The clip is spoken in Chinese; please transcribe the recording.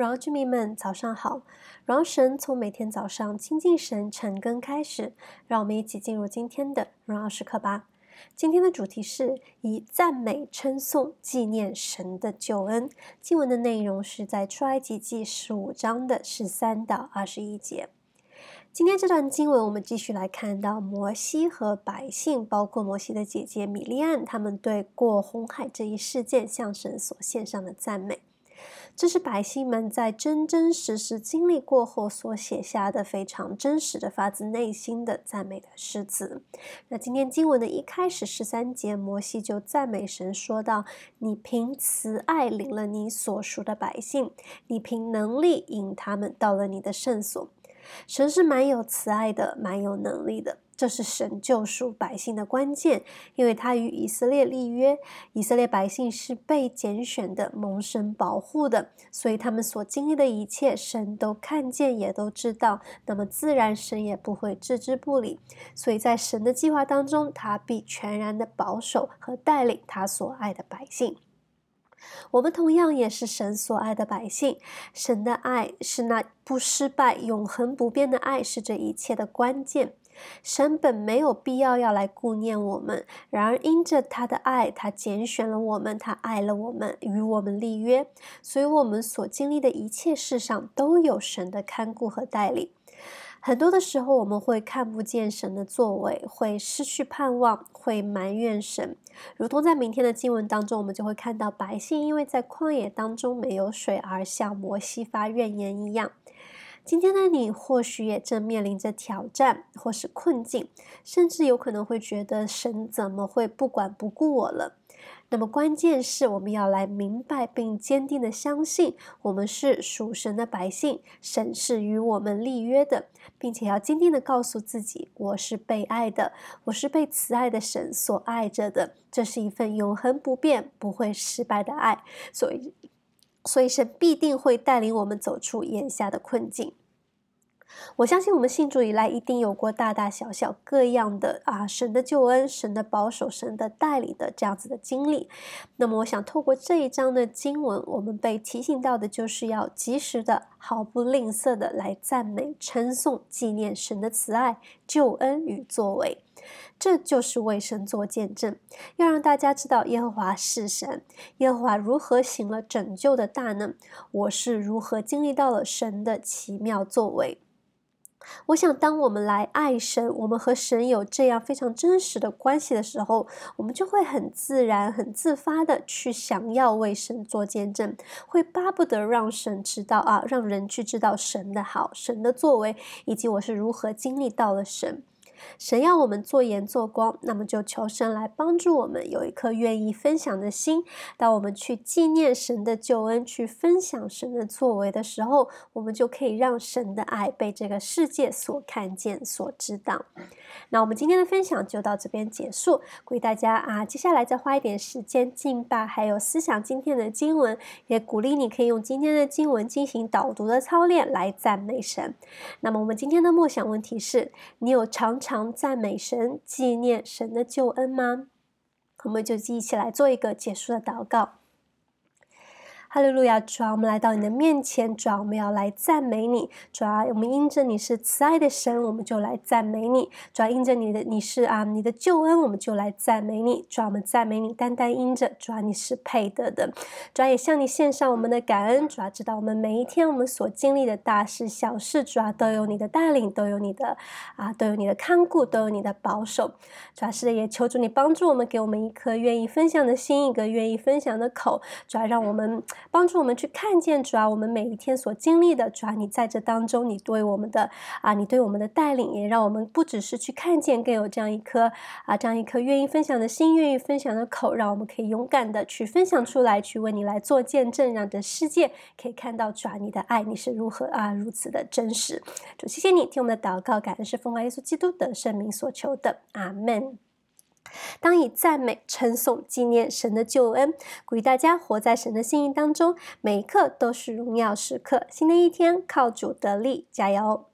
荣耀居民们，早上好！荣耀神从每天早上亲近神、晨更开始，让我们一起进入今天的荣耀时刻吧。今天的主题是以赞美称颂纪念神的救恩。经文的内容是在出埃及记十五章的十三到二十一节。今天这段经文，我们继续来看到摩西和百姓，包括摩西的姐姐米利暗，他们对过红海这一事件向神所献上的赞美。这是百姓们在真真实实经历过后所写下的非常真实的、发自内心的赞美的诗词。那今天经文的一开始十三节，摩西就赞美神，说道：“你凭慈爱领了你所属的百姓，你凭能力引他们到了你的圣所。”神是蛮有慈爱的，蛮有能力的。这是神救赎百姓的关键，因为他与以色列立约，以色列百姓是被拣选的、蒙神保护的，所以他们所经历的一切，神都看见，也都知道。那么自然，神也不会置之不理。所以在神的计划当中，他必全然的保守和带领他所爱的百姓。我们同样也是神所爱的百姓，神的爱是那不失败、永恒不变的爱，是这一切的关键。神本没有必要要来顾念我们，然而因着他的爱，他拣选了我们，他爱了我们，与我们立约，所以我们所经历的一切事上都有神的看顾和带领。很多的时候，我们会看不见神的作为，会失去盼望，会埋怨神。如同在明天的经文当中，我们就会看到百姓因为在旷野当中没有水而向摩西发怨言一样。今天的你或许也正面临着挑战或是困境，甚至有可能会觉得神怎么会不管不顾我了？那么关键是我们要来明白并坚定的相信，我们是属神的百姓，神是与我们立约的，并且要坚定的告诉自己，我是被爱的，我是被慈爱的神所爱着的。这是一份永恒不变、不会失败的爱，所以，所以神必定会带领我们走出眼下的困境。我相信我们信主以来，一定有过大大小小各样的啊，神的救恩、神的保守、神的带领的这样子的经历。那么，我想透过这一章的经文，我们被提醒到的就是要及时的、毫不吝啬的来赞美、称颂、纪念神的慈爱、救恩与作为。这就是为神做见证，要让大家知道耶和华是神，耶和华如何行了拯救的大能，我是如何经历到了神的奇妙作为。我想，当我们来爱神，我们和神有这样非常真实的关系的时候，我们就会很自然、很自发的去想要为神做见证，会巴不得让神知道啊，让人去知道神的好、神的作为，以及我是如何经历到了神。神要我们做盐做光，那么就求神来帮助我们有一颗愿意分享的心。当我们去纪念神的救恩，去分享神的作为的时候，我们就可以让神的爱被这个世界所看见、所知道。那我们今天的分享就到这边结束，鼓励大家啊，接下来再花一点时间敬拜，还有思想今天的经文，也鼓励你可以用今天的经文进行导读的操练来赞美神。那么我们今天的默想问题是：你有常常常赞美神、纪念神的救恩吗？我们就一起来做一个结束的祷告。哈利路亚，主啊，我们来到你的面前，主啊，我们要来赞美你，主啊，我们因着你是慈爱的神，我们就来赞美你，主啊，因着你的你是啊，你的救恩，我们就来赞美你，主啊，我们赞美你，单单因着主啊，你是配得的，主啊，也向你献上我们的感恩，主啊，知道我们每一天我们所经历的大事小事，主啊，都有你的带领，都有你的啊，都有你的看顾，都有你的保守，主啊，是，也求主你帮助我们，给我们一颗愿意分享的心，一个愿意分享的口，主啊，让我们。帮助我们去看见主啊，我们每一天所经历的主啊，你在这当中，你对我们的啊，你对我们的带领，也让我们不只是去看见，更有这样一颗啊，这样一颗愿意分享的心，愿意分享的口，让我们可以勇敢的去分享出来，去为你来做见证，让这世界可以看到主啊，你的爱，你是如何啊，如此的真实。主，谢谢你听我们的祷告，感恩是奉耶稣基督的圣名所求的，阿门。当以赞美、称颂、纪念神的救恩，鼓励大家活在神的心意当中，每一刻都是荣耀时刻。新的一天，靠主得力，加油！